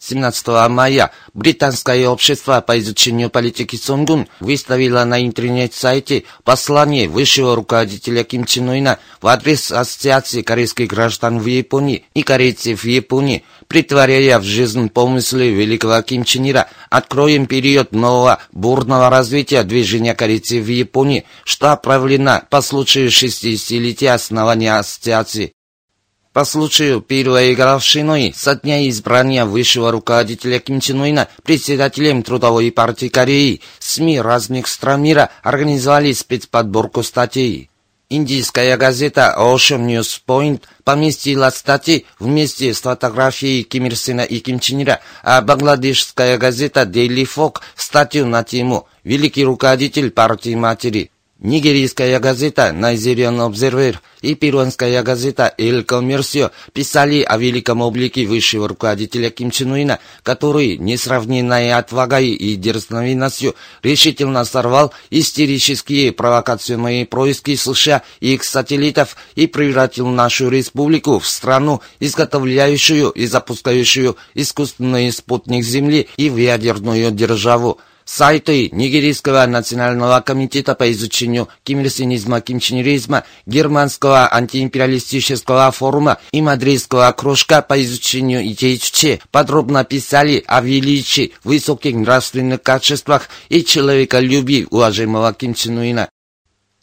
17 мая Британское общество по изучению политики Сонгун выставило на интернет-сайте послание высшего руководителя Ким Чен Ына в адрес Ассоциации корейских граждан в Японии и корейцев в Японии, притворяя в жизнь помыслы великого Ким Чен Ира, откроем период нового бурного развития движения корейцев в Японии, что отправлено по случаю 60-летия основания ассоциации. По случаю годовщины со дня избрания высшего руководителя Ким Чен Ына председателем Трудовой партии Кореи, СМИ разных стран мира организовали спецподборку статей. Индийская газета Ocean News Point поместила статьи вместе с фотографией Ким Ир Сена и Ким Чен Ира, а бангладешская газета Daily Folk статью на тему «Великий руководитель партии матери». Нигерийская газета Nigerian Observer и перуанская газета El Comercio писали о великом облике высшего руководителя Ким Чен Уина, который несравненной отвагой и дерзновенностью решительно сорвал истерические провокационные происки США и их сателлитов и превратил нашу республику в страну, изготовляющую и запускающую искусственный спутник Земли и в ядерную державу. Сайты Нигерийского национального комитета по изучению кимирсинизма, кимченеризма, Германского антиимпериалистического форума и Мадридского кружка по изучению идей подробно писали о величии, высоких нравственных качествах и человеколюбии уважаемого Ким Чен Уина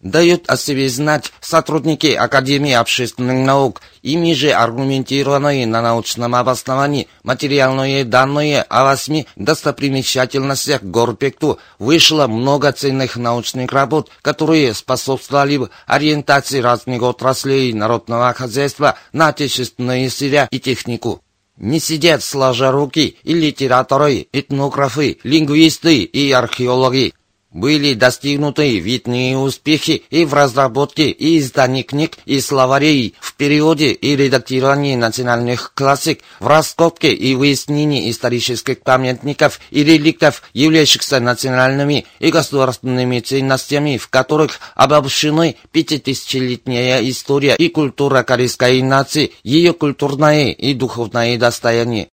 дают о себе знать сотрудники Академии общественных наук, ими же аргументированные на научном обосновании материальные данные о восьми достопримечательностях Горпекту. Вышло много ценных научных работ, которые способствовали ориентации разных отраслей народного хозяйства на отечественные сырья и технику. Не сидят сложа руки и литераторы, этнографы, лингвисты и археологи, были достигнуты видные успехи и в разработке и издании книг и словарей, в переводе и редактировании национальных классик, в раскопке и выяснении исторических памятников и реликтов, являющихся национальными и государственными ценностями, в которых обобщены пятитысячелетняя история и культура корейской нации, ее культурное и духовное достояние.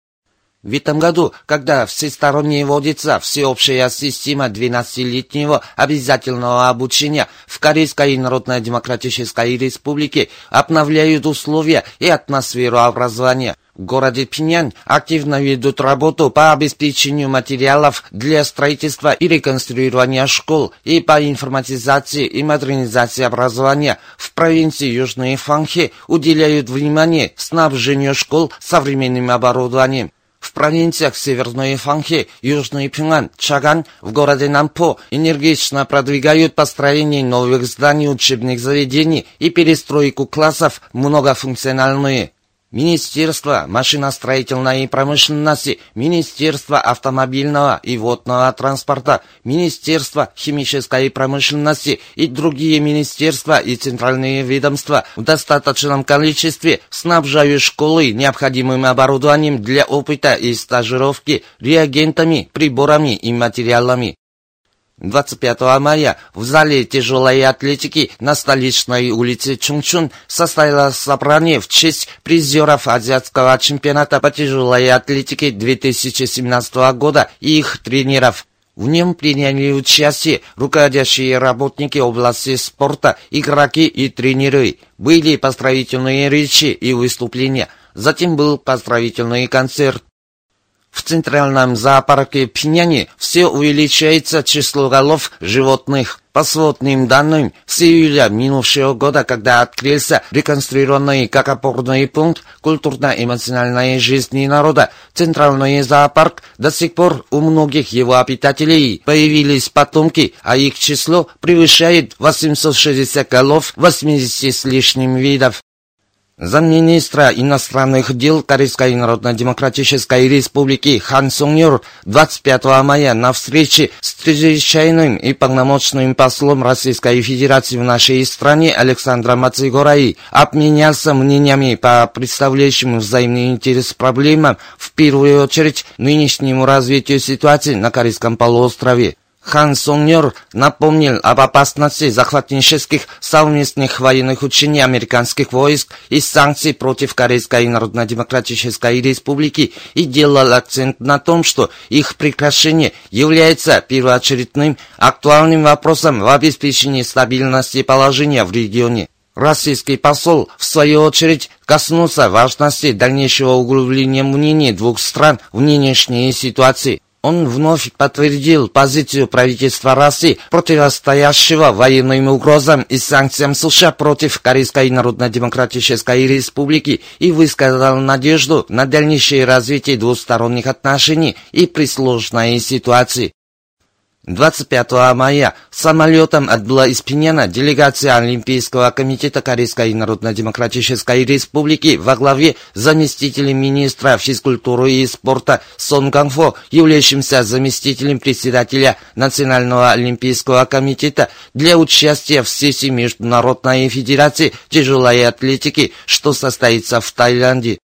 В этом году, когда всесторонне вводится всеобщая система 12-летнего обязательного обучения в Корейской Народно-Демократической Республике, обновляют условия и атмосферу образования. В городе Пинян активно ведут работу по обеспечению материалов для строительства и реконструирования школ и по информатизации и модернизации образования. В провинции Южной Фанхи уделяют внимание снабжению школ современным оборудованием. В провинциях Северной Фанхи, Южный Пинган, Чаган, в городе Нампо энергично продвигают построение новых зданий учебных заведений и перестройку классов многофункциональные. Министерство машиностроительной промышленности, Министерство автомобильного и водного транспорта, Министерство химической промышленности и другие министерства и центральные ведомства в достаточном количестве снабжают школы необходимым оборудованием для опыта и стажировки, реагентами, приборами и материалами. 25 мая в зале тяжелой атлетики на столичной улице Чунчун состоялось собрание в честь призеров азиатского чемпионата по тяжелой атлетике 2017 года и их тренеров. В нем приняли участие руководящие работники области спорта, игроки и тренеры. Были поздравительные речи и выступления. Затем был поздравительный концерт. В центральном зоопарке Пиняни все увеличивается число голов животных. По сводным данным, с июля минувшего года, когда открылся реконструированный как опорный пункт культурно-эмоциональной жизни народа, центральный зоопарк, до сих пор у многих его обитателей появились потомки, а их число превышает 860 голов 80 с лишним видов. Замминистра иностранных дел Корейской Народно-Демократической Республики Хан Сунгюр 25 мая на встрече с чрезвычайным и полномочным послом Российской Федерации в нашей стране Александром Мацигорай обменялся мнениями по представляющим взаимный интерес проблемам, в первую очередь нынешнему развитию ситуации на Корейском полуострове. Хан Суньор напомнил об опасности захватнических совместных военных учений американских войск и санкций против Корейской Народно-Демократической Республики и делал акцент на том, что их прекращение является первоочередным актуальным вопросом в обеспечении стабильности положения в регионе. Российский посол, в свою очередь, коснулся важности дальнейшего углубления мнений двух стран в нынешней ситуации. Он вновь подтвердил позицию правительства России, противостоящего военным угрозам и санкциям США против Корейской Народно-Демократической Республики и высказал надежду на дальнейшее развитие двусторонних отношений и при сложной ситуации. 25 мая самолетом отбыла из Пиняна делегация Олимпийского комитета Корейской Народно-Демократической Республики во главе заместителем министра физкультуры и спорта Сон Ганфо, являющимся заместителем председателя Национального Олимпийского комитета для участия в сессии Международной Федерации тяжелой атлетики, что состоится в Таиланде.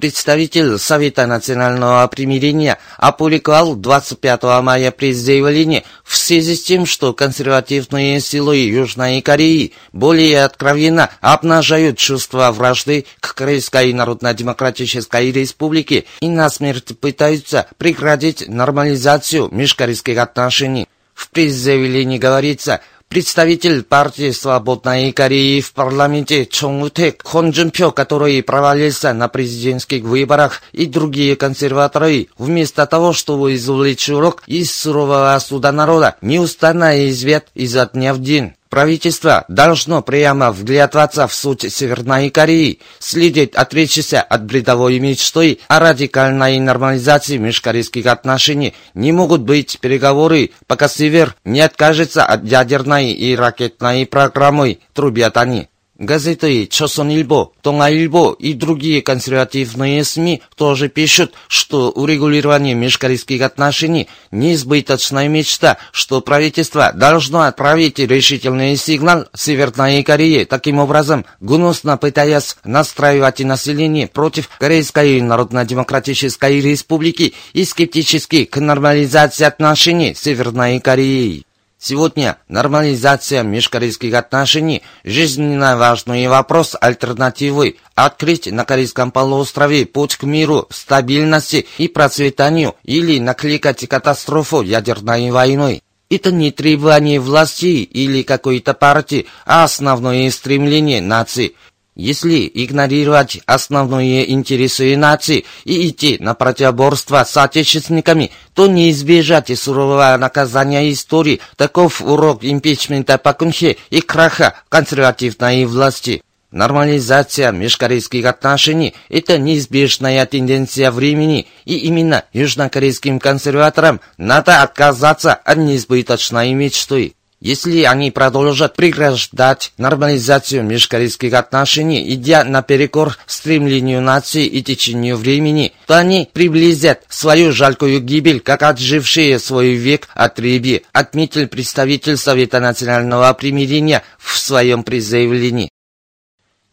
Представитель Совета национального примирения опубликовал 25 мая пресс-заявление в связи с тем, что консервативные силы Южной Кореи более откровенно обнажают чувство вражды к Корейской Народно-Демократической Республике и насмерть пытаются прекратить нормализацию межкорейских отношений. В пресс-заявлении говорится, Представитель партии «Свободной Кореи» в парламенте Чон Утэк, Хон Джунпё, который провалился на президентских выборах, и другие консерваторы, вместо того, чтобы извлечь урок из сурового суда народа, неустанно извет изо дня в день. Правительство должно прямо вглядываться в суть Северной Кореи, следить отречься от бредовой мечты о радикальной нормализации межкорейских отношений. Не могут быть переговоры, пока Север не откажется от ядерной и ракетной программы, трубят они. Газеты «Чосонильбо», «Тонгаильбо» и другие консервативные СМИ тоже пишут, что урегулирование межкорейских отношений – неизбыточная мечта, что правительство должно отправить решительный сигнал Северной Корее, таким образом гнусно пытаясь настраивать население против Корейской Народно-Демократической Республики и скептически к нормализации отношений с Северной Кореей. Сегодня нормализация межкорейских отношений – жизненно важный вопрос альтернативы, открыть на Корейском полуострове путь к миру, стабильности и процветанию или накликать катастрофу ядерной войной. Это не требование власти или какой-то партии, а основное стремление нации – если игнорировать основные интересы нации и идти на противоборство с отечественниками, то не избежать сурового наказания истории. Таков урок импичмента Пакунхе и краха консервативной власти. Нормализация межкорейских отношений – это неизбежная тенденция времени, и именно южнокорейским консерваторам надо отказаться от неизбыточной мечты. Если они продолжат преграждать нормализацию межкорейских отношений, идя наперекор стремлению нации и течению времени, то они приблизят свою жалкую гибель, как отжившие свой век от рыбы, отметил представитель Совета национального примирения в своем призывлении.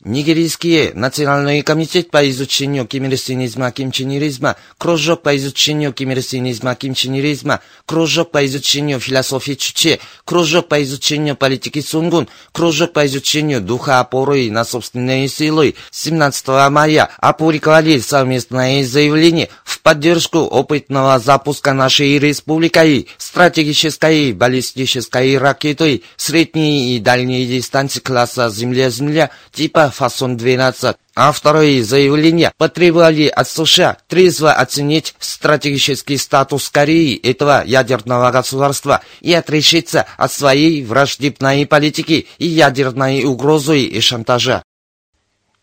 Нигерийский национальный комитет по изучению кимирсинизма, кимчинеризма, кружок по изучению кимирсинизма, кимчинеризма, кружок по изучению философии Чуче, кружок по изучению политики Сунгун, кружок по изучению духа опоры на собственные силы. 17 мая опубликовали совместное заявление в поддержку опытного запуска нашей республикой стратегической баллистической ракеты средней и дальней дистанции класса Земля-Земля типа фасон-12, авторы заявления потребовали от США трезво оценить стратегический статус Кореи, этого ядерного государства, и отрешиться от своей враждебной политики и ядерной угрозы и шантажа.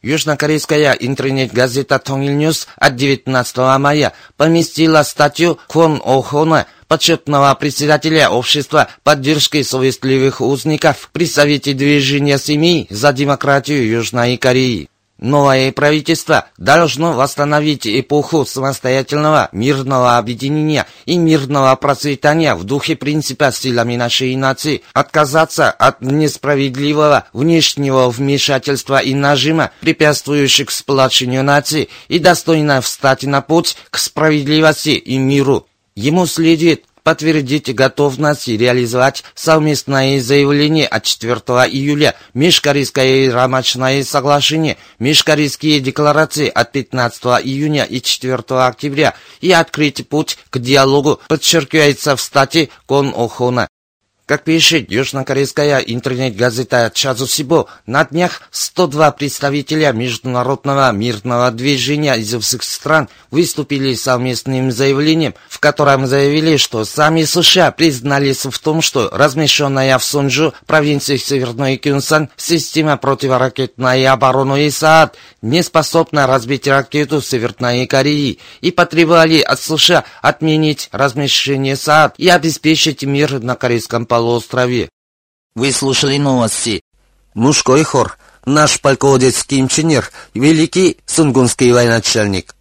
Южнокорейская интернет-газета «Тонгильньюс» от 19 мая поместила статью Кон Охона, почетного председателя общества поддержки совестливых узников при Совете движения семей за демократию Южной Кореи. Новое правительство должно восстановить эпоху самостоятельного мирного объединения и мирного процветания в духе принципа силами нашей нации, отказаться от несправедливого внешнего вмешательства и нажима, препятствующих сплочению нации, и достойно встать на путь к справедливости и миру. Ему следует подтвердить готовность реализовать совместное заявление от 4 июля, Межкорейское рамочное соглашение, Межкорейские декларации от 15 июня и 4 октября и открыть путь к диалогу, подчеркивается в статье Кон Охона. Как пишет южнокорейская интернет-газета Чазусибо, на днях 102 представителя международного мирного движения из всех стран выступили совместным заявлением, в котором заявили, что сами США признались в том, что размещенная в Сунжу, провинции Северной Кюнсан, система противоракетной обороны ИСААД не способна разбить ракету Северной Кореи и потребовали от США отменить размещение СААД и обеспечить мир на Корейском полуострове. Вы слушали новости. Мужской хор. Наш полководец Ким Чен Ир, великий сунгунский военачальник.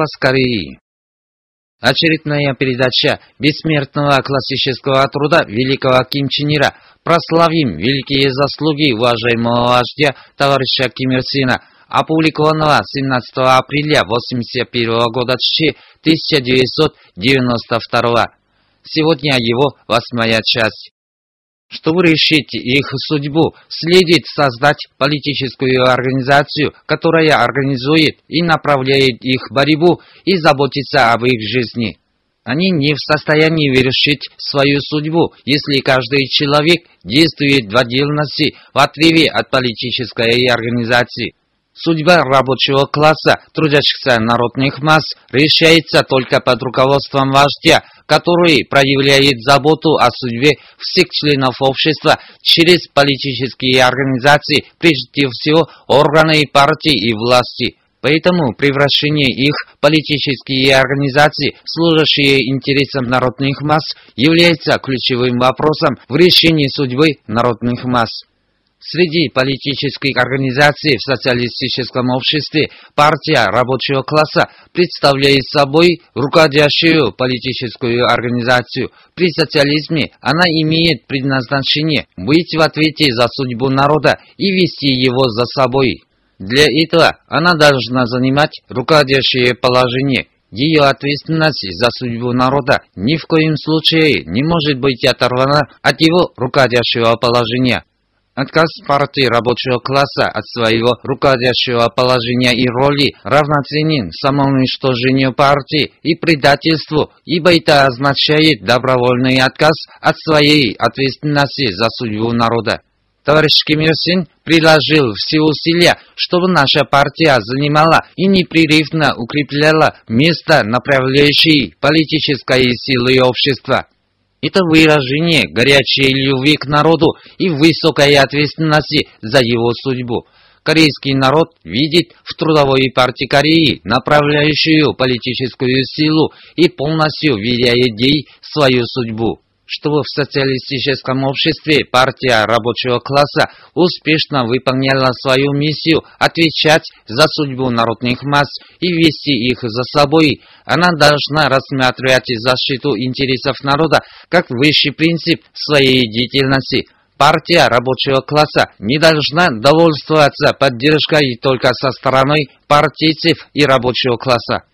Голос Кореи. Очередная передача бессмертного классического труда великого Ким Чен Ира «Прославим великие заслуги уважаемого вождя товарища Ким Ир Сина», опубликованного 17 апреля 1981 года 1992. Сегодня его восьмая часть. Чтобы решить их судьбу, следует создать политическую организацию, которая организует и направляет их борьбу и заботится об их жизни. Они не в состоянии решить свою судьбу, если каждый человек действует в отдельности в отрыве от политической организации. Судьба рабочего класса, трудящихся народных масс, решается только под руководством вождя, который проявляет заботу о судьбе всех членов общества через политические организации, прежде всего органы партии и власти. Поэтому превращение их в политические организации, служащие интересам народных масс, является ключевым вопросом в решении судьбы народных масс. Среди политических организаций в социалистическом обществе партия рабочего класса представляет собой руководящую политическую организацию. При социализме она имеет предназначение быть в ответе за судьбу народа и вести его за собой. Для этого она должна занимать руководящее положение. Ее ответственность за судьбу народа ни в коем случае не может быть оторвана от его руководящего положения. Отказ партии рабочего класса от своего руководящего положения и роли равноценен самоуничтожению партии и предательству, ибо это означает добровольный отказ от своей ответственности за судьбу народа. Товарищ Ким Ир Син приложил все усилия, чтобы наша партия занимала и непрерывно укрепляла место направляющей политической силы общества. Это выражение горячей любви к народу и высокой ответственности за его судьбу. Корейский народ видит в Трудовой партии Кореи направляющую политическую силу и полностью веряет ей свою судьбу чтобы в социалистическом обществе партия рабочего класса успешно выполняла свою миссию отвечать за судьбу народных масс и вести их за собой, она должна рассматривать защиту интересов народа как высший принцип своей деятельности. Партия рабочего класса не должна довольствоваться поддержкой только со стороны партийцев и рабочего класса.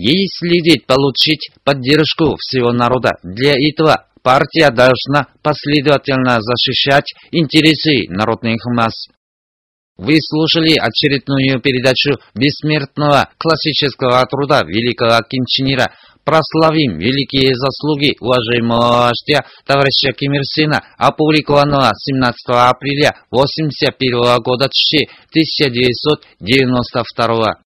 Ей следует получить поддержку всего народа. Для этого партия должна последовательно защищать интересы народных масс. Вы слушали очередную передачу бессмертного классического труда великого Ира «Прославим великие заслуги уважаемого вождя товарища Ким Ир Сена», опубликованного 17 апреля 1981 года 1992.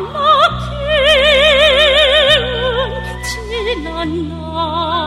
날라 기운 지난 날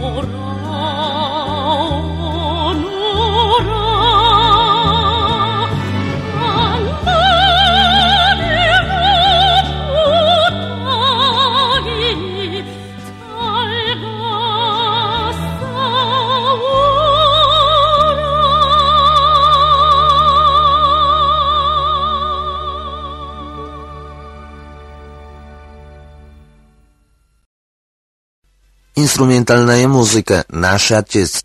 我。Инструментальная музыка «Наш Отец».